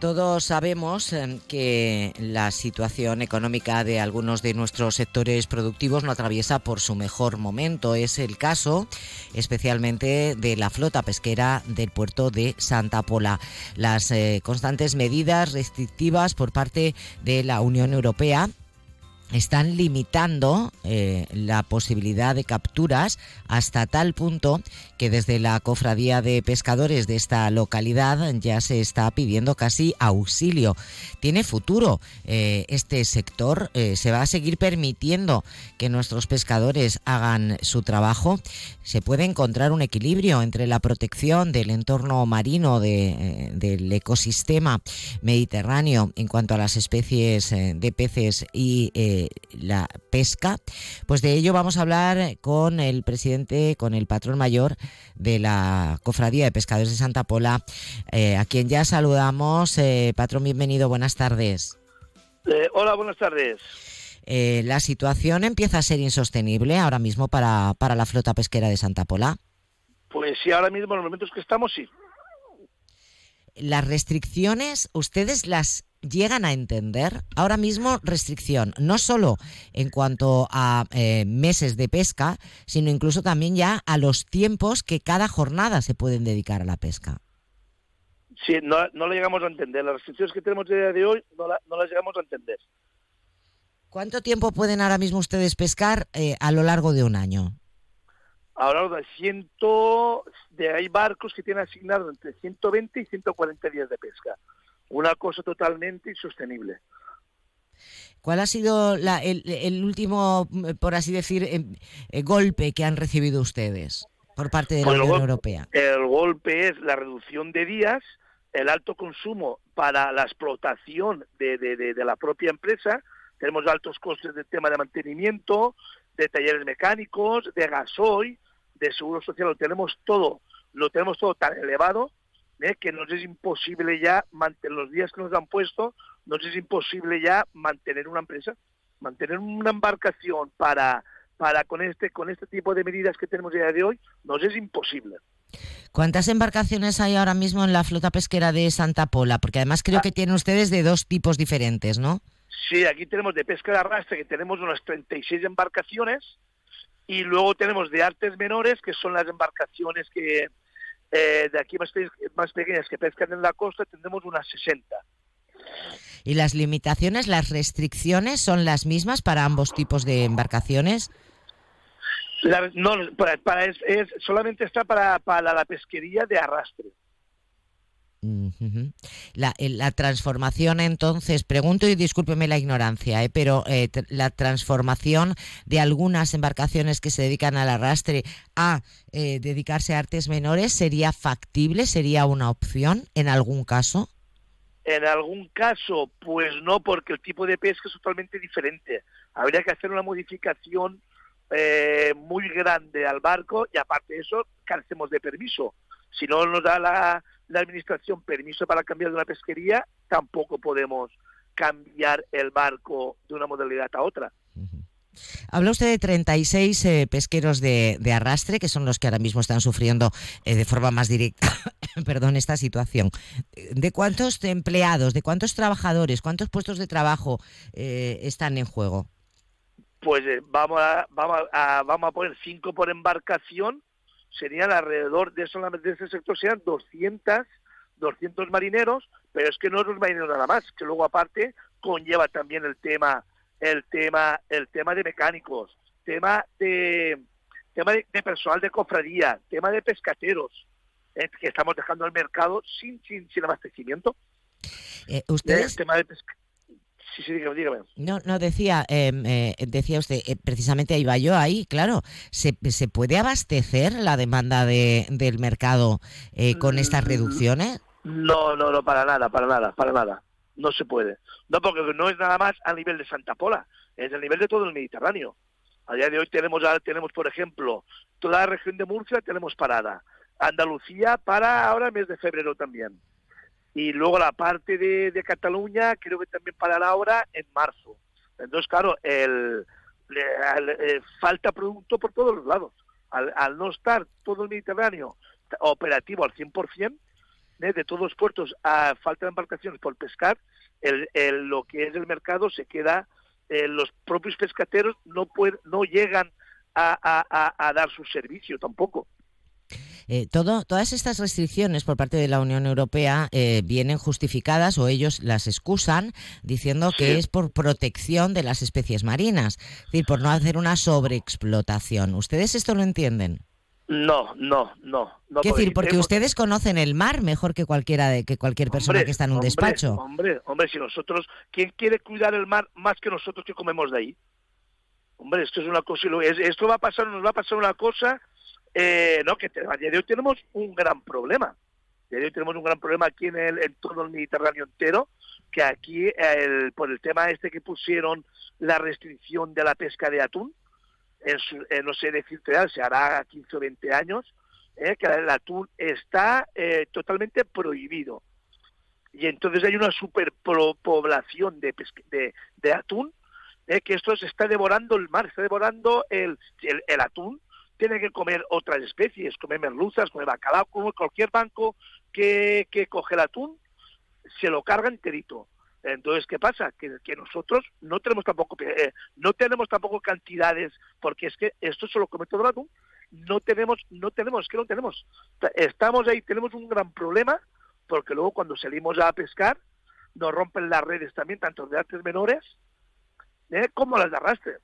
Todos sabemos eh, que la situación económica de algunos de nuestros sectores productivos no atraviesa por su mejor momento. Es el caso especialmente de la flota pesquera del puerto de Santa Pola. Las eh, constantes medidas restrictivas por parte de la Unión Europea están limitando eh, la posibilidad de capturas hasta tal punto que desde la cofradía de pescadores de esta localidad ya se está pidiendo casi auxilio. ¿Tiene futuro eh, este sector? Eh, ¿Se va a seguir permitiendo que nuestros pescadores hagan su trabajo? ¿Se puede encontrar un equilibrio entre la protección del entorno marino del ecosistema mediterráneo en cuanto a las especies de peces y la pesca. Pues de ello vamos a hablar con el presidente, con el patrón mayor de la Cofradía de Pescadores de Santa Pola, eh, a quien ya saludamos. Eh, patrón, bienvenido, buenas tardes. Eh, hola, buenas tardes. la situación empieza a ser insostenible ahora mismo para, para la flota pesquera de Santa Pola. Pues sí, ahora mismo en los momentos que estamos, sí. Las restricciones, ¿ustedes las llegan a entender ahora mismo restricción, no solo en cuanto a eh, meses de pesca, sino incluso también ya a los tiempos que cada jornada se pueden dedicar a la pesca. Sí, no, no lo llegamos a entender. Las restricciones que tenemos día de hoy no, no las llegamos a entender. ¿Cuánto tiempo pueden ahora mismo ustedes pescar eh, a lo largo de un año? A lo largo de ciento, de hay barcos que tienen asignado entre 120 y 140 días de pesca una cosa totalmente insostenible. ¿Cuál ha sido el, último, por así decir, em, eh, golpe que han recibido ustedes por parte de la pues Unión Europea? El golpe es la reducción de días, el alto consumo para la explotación de, de la propia empresa. Tenemos altos costes del tema de mantenimiento, de talleres mecánicos, de gasoil, de seguro social. Lo tenemos todo, lo tenemos todo tan elevado ¿eh? que nos es imposible ya los días que nos han puesto, nos es imposible ya mantener una empresa, mantener una embarcación para para con este con este tipo de medidas que tenemos a día de hoy, nos es imposible. ¿Cuántas embarcaciones hay ahora mismo en la flota pesquera de Santa Pola? Porque además creo ah. que tienen ustedes de dos tipos diferentes, ¿no? Sí, aquí tenemos de pesca de arrastre, que tenemos unas 36 embarcaciones, y luego tenemos de artes menores, que son las embarcaciones que, eh, de aquí más, más pequeñas que pescan en la costa tendremos unas 60. ¿Y las limitaciones, las restricciones son las mismas para ambos tipos de embarcaciones? no, para, es, solamente está para, para la pesquería de arrastre la, transformación entonces, pregunto y discúlpeme la ignorancia, ¿eh? pero eh, la transformación de algunas embarcaciones que se dedican al arrastre a eh, dedicarse a artes menores, ¿sería factible? ¿Sería una opción en algún caso? En algún caso, pues no, porque el tipo de pesca es totalmente diferente. Habría que hacer una modificación muy grande al barco y aparte de eso, carecemos de permiso. Si no nos da la, la administración permiso para cambiar de una pesquería, tampoco podemos cambiar el barco de una modalidad a otra. Habla usted de 36 eh, pesqueros de, arrastre, que son los que ahora mismo están sufriendo eh, de forma más directa perdón, esta situación. ¿De cuántos empleados, de cuántos trabajadores, cuántos puestos de trabajo eh, están en juego? Pues vamos, a, vamos, a, vamos a poner cinco por embarcación serían alrededor de solamente de ese sector serían 200 200 marineros, pero es que no es los marineros nada más, que luego aparte conlleva también el tema el tema el tema de mecánicos, tema de tema de, personal de cofradía, tema de pescateros, eh, que estamos dejando al mercado sin sin, sin abastecimiento. Eh, ustedes, el tema de pesca no, no, decía, em, eh, decía usted, eh, precisamente ahí va yo, ahí, claro, ¿se, se puede abastecer la demanda de, del mercado eh, con estas mm, reducciones? No, no, no, para nada, para nada, para nada. No se puede. No, porque no es nada más a nivel de Santa Pola, es a nivel de todo el Mediterráneo. A día de hoy tenemos, tenemos por ejemplo, toda la región de Murcia tenemos parada. Andalucía para ahora mes de febrero también y luego la parte de, de Cataluña creo que también parará ahora en marzo. Entonces, claro, el, eh, falta producto por todos los lados. Al, al, no estar todo el Mediterráneo operativo al 100%, ¿eh? de todos los puertos a falta de embarcaciones por pescar, el, el, lo que es el mercado se queda, eh, los propios pescateros no, pueden, no llegan a, a, a dar su servicio tampoco. Eh, todo, todas estas restricciones por parte de la Unión Europea eh, vienen justificadas o ellos las excusan diciendo que es por protección de las especies marinas, es decir, por no hacer una sobreexplotación. ¿Ustedes esto lo entienden? No, no, no. no ¿Qué decir? Porque ustedes conocen el mar mejor que cualquiera de que cualquier persona que está en un hombre, despacho. Hombre, hombre, si nosotros, ¿quién quiere cuidar el mar más que nosotros que comemos de ahí? Hombre, esto es una cosa, esto va a pasar, nos va a pasar una cosa eh, no, que a día de hoy tenemos un gran problema. A día de hoy tenemos un gran problema aquí en, el, en todo el Mediterráneo entero, que aquí, el, por el tema este que pusieron la restricción de la pesca de atún, en, su, en no sé decirte, se hará 15 o 20 años, eh, que el atún está eh, totalmente prohibido. Y entonces hay una superpoblación de, de, de atún, eh, que esto se está devorando el mar, está devorando el, el atún, tiene que comer otras especies, comer merluzas, comer bacalao, como cualquier banco que, que coge el atún, se lo carga enterito. Entonces, ¿qué pasa? Que, nosotros no tenemos tampoco eh, no tenemos tampoco cantidades, porque es que esto se lo come todo el atún. No tenemos, no tenemos, es que no tenemos. Estamos ahí, tenemos un gran problema, porque luego cuando salimos a pescar, nos rompen las redes también, tanto de artes menores ¿eh? como las de arrastre.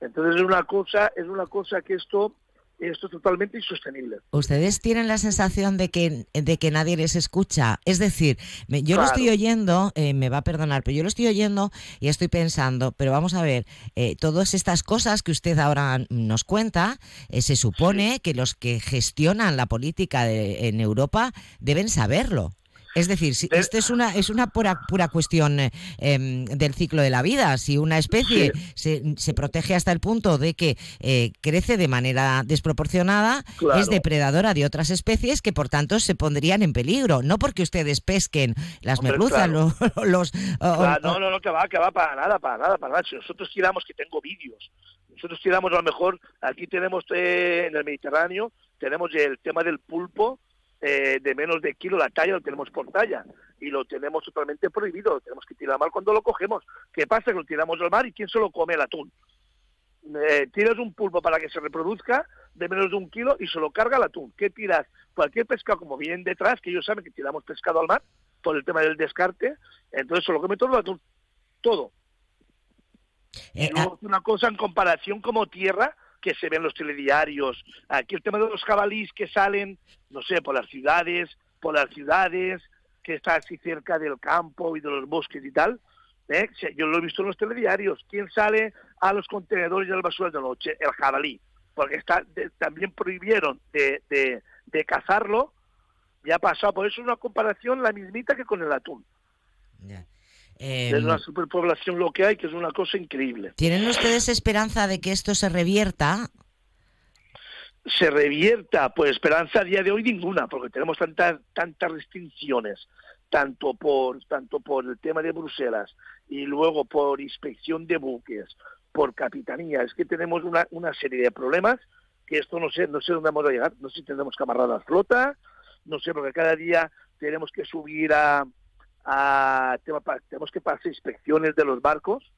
Entonces es una cosa, es una cosa que esto esto es totalmente insostenible. Ustedes tienen la sensación de que, de que nadie les escucha. Es decir, me, yo claro. lo estoy oyendo, eh, me va a perdonar, pero yo lo estoy oyendo y estoy pensando, pero vamos a ver, eh, todas estas cosas que usted ahora nos cuenta, eh, se supone sí. que los que gestionan la política de, en Europa deben saberlo. Es decir, si, esto es una es una pura pura cuestión eh, del ciclo de la vida. Si una especie sí. se, se, protege hasta el punto de que eh, crece de manera desproporcionada, claro. es depredadora de otras especies que por tanto se pondrían en peligro. No porque ustedes pesquen las Hombre, merluzas, claro. los, los claro, no, no, no, que va, que va para nada, para nada, para nada. Si nosotros tiramos que tengo vídeos, nosotros tiramos a lo mejor, aquí tenemos eh, en el Mediterráneo, tenemos el tema del pulpo, eh, de menos de kilo la talla lo tenemos por talla y lo tenemos totalmente prohibido, lo tenemos que tirar mal cuando lo cogemos. ¿Qué pasa? Que lo tiramos al mar y ¿quién se lo come el atún? Eh, tiras un pulpo para que se reproduzca de menos de un kilo y se lo carga el atún. ¿Qué tiras? Cualquier pescado, como vienen detrás, que ellos saben que tiramos pescado al mar por el tema del descarte, entonces se lo come todo el atún. Todo. Eh, y luego, ah. una cosa en comparación como tierra, que se ven los telediarios, aquí el tema de los jabalís que salen, no sé, por las ciudades, por las ciudades, que está así cerca del campo y de los bosques y tal, ¿eh? yo lo he visto en los telediarios, ¿quién sale a los contenedores de las basuras de noche? El jabalí, porque está también prohibieron de, de, de cazarlo, ya ha pasado, por eso es una comparación la mismita que con el atún. Yeah. Eh, es una superpoblación lo que hay, que es una cosa increíble. ¿Tienen ustedes esperanza de que esto se revierta? Se revierta, pues esperanza a día de hoy ninguna, porque tenemos tantas tantas restricciones, tanto por tanto por el tema de Bruselas y luego por inspección de buques, por capitanía, es que tenemos una, una serie de problemas que esto no sé, no sé dónde vamos a llegar, no sé si tendremos que amarrar la flota, no sé, porque cada día tenemos que subir a, a, tenemos que pasar inspecciones de los barcos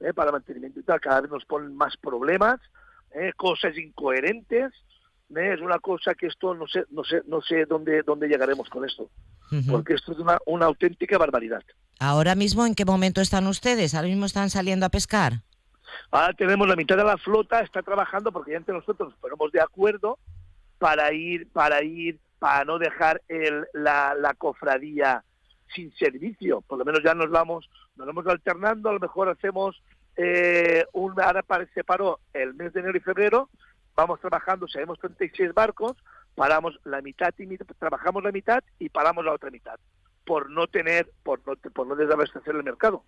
eh, para mantenimiento y tal, cada vez nos ponen más problemas, eh, cosas incoherentes, eh, es una cosa que esto no sé, no sé, no sé dónde, dónde llegaremos con esto, uh -huh. porque esto es una, una auténtica barbaridad. Ahora mismo, ¿en qué momento están ustedes? ¿Ahora mismo están saliendo a pescar? Ahora tenemos la mitad de la flota, está trabajando porque ya entre nosotros nos ponemos de acuerdo para ir, para ir, para no dejar el, la, la cofradía sin servicio, por lo menos ya nos vamos, nos vamos alternando, a lo mejor hacemos eh, un, ahora se paró el mes de enero y febrero, vamos trabajando, tenemos 36 barcos, paramos la mitad y trabajamos la mitad y paramos la otra mitad, por no tener, por no, por no desabastecer el mercado.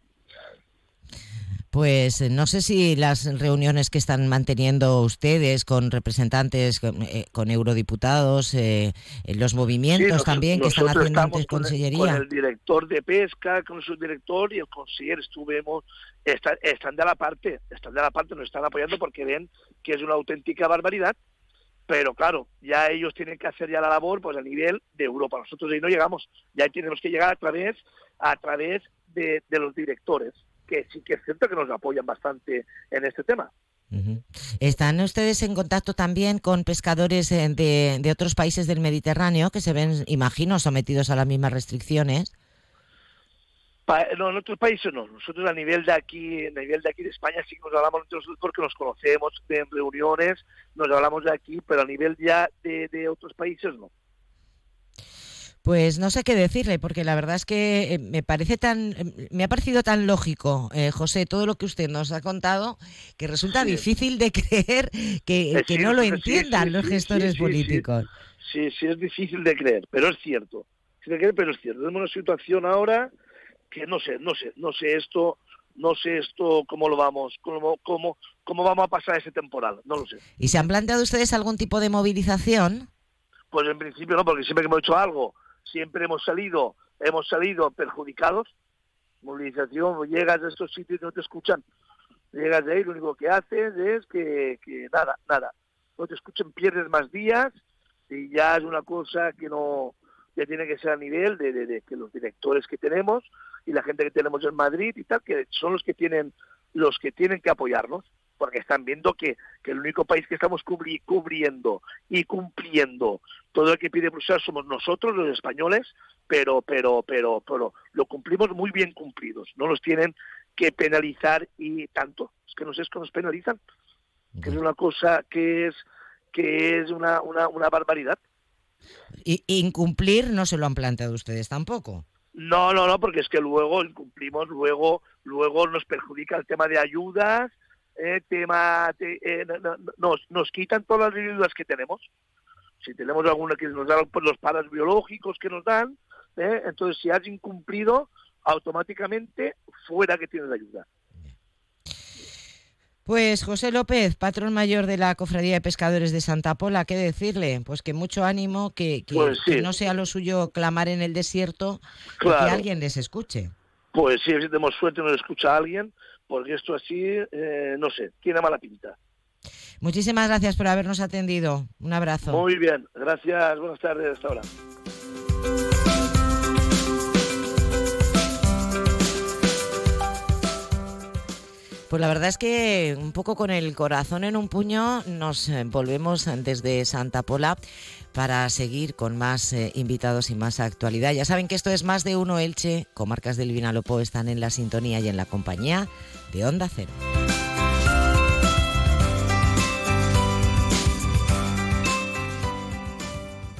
Pues eh, no sé si las reuniones que están manteniendo ustedes con representantes, con, eh, eurodiputados, eh, los movimientos también que están haciendo antes Consellería. Con el director de pesca, con su director y el consejero estuvimos, están, están de la parte, están de la parte, nos están apoyando porque ven que es una auténtica barbaridad pero claro, ya ellos tienen que hacer ya la labor pues a nivel de Europa. Nosotros ahí no llegamos, ya tenemos que llegar a través, a través de los directores que sí que es cierto que nos apoyan bastante en este tema. ¿Están ustedes en contacto también con pescadores eh, de, de, otros países del Mediterráneo que se ven, imagino, sometidos a las mismas restricciones? no, en otros países no. Nosotros a nivel de aquí, a nivel de aquí de España sí que nos hablamos entre nosotros porque nos conocemos en reuniones, nos hablamos de aquí, pero a nivel ya de otros países no. Pues no sé qué decirle, porque la verdad es que eh, me parece tan, me ha parecido tan lógico, eh, José, todo lo que usted nos ha contado, que resulta difícil de creer que, no lo entiendan los gestores políticos. Sí, sí, es difícil de creer, pero es cierto. de creer, pero es cierto. Tenemos una situación ahora que no sé, no sé, no sé esto, no sé esto cómo lo vamos, cómo, cómo, cómo vamos a pasar ese temporal, no lo sé. ¿Y se han planteado ustedes algún tipo de movilización? Pues en principio no, porque siempre que hemos hecho algo siempre hemos salido, hemos salido perjudicados. Movilización, llegas a estos sitios y no te escuchan. Llegas de ahí, lo único que haces es que, nada, nada. No te escuchan, pierdes más días y ya es una cosa que no, ya tiene que ser a nivel de, de, que los directores que tenemos y la gente que tenemos en Madrid y tal, que son los que tienen, los que tienen que apoyarnos porque están viendo que, el único país que estamos cubriendo y cumpliendo todo lo que pide Bruselas somos nosotros, los españoles, pero, pero, pero, pero lo cumplimos muy bien cumplidos. No los tienen que penalizar y tanto. Es que no sé cómo nos penalizan. Que es una cosa que es que es una, una, una barbaridad. Y incumplir no se lo han planteado ustedes tampoco. No, no, no, porque es que luego incumplimos, luego, luego nos perjudica el tema de ayudas, eh, tema eh, nos, nos quitan todas las ayudas que tenemos. Si tenemos alguna que nos dan pues, los paras biológicos que nos dan, eh, entonces si has incumplido, automáticamente fuera que tienes ayuda. Pues José López, patrón mayor de la Cofradía de Pescadores de Santa Pola, ¿qué decirle? Pues que mucho ánimo, que, que, pues no sea lo suyo clamar en el desierto que alguien les escuche. Pues sí, si tenemos suerte nos escucha alguien, porque esto así, eh, no sé, tiene mala pinta. Muchísimas gracias por habernos atendido. Un abrazo. Muy bien, gracias. Buenas tardes. Hasta ahora. Pues la verdad es que un poco con el corazón en un puño nos eh, volvemos desde Santa Pola para seguir con más eh, invitados y más actualidad. Ya saben que esto es más de uno Elche, comarcas del Vinalopó están en la sintonía y en la compañía de Onda Cero.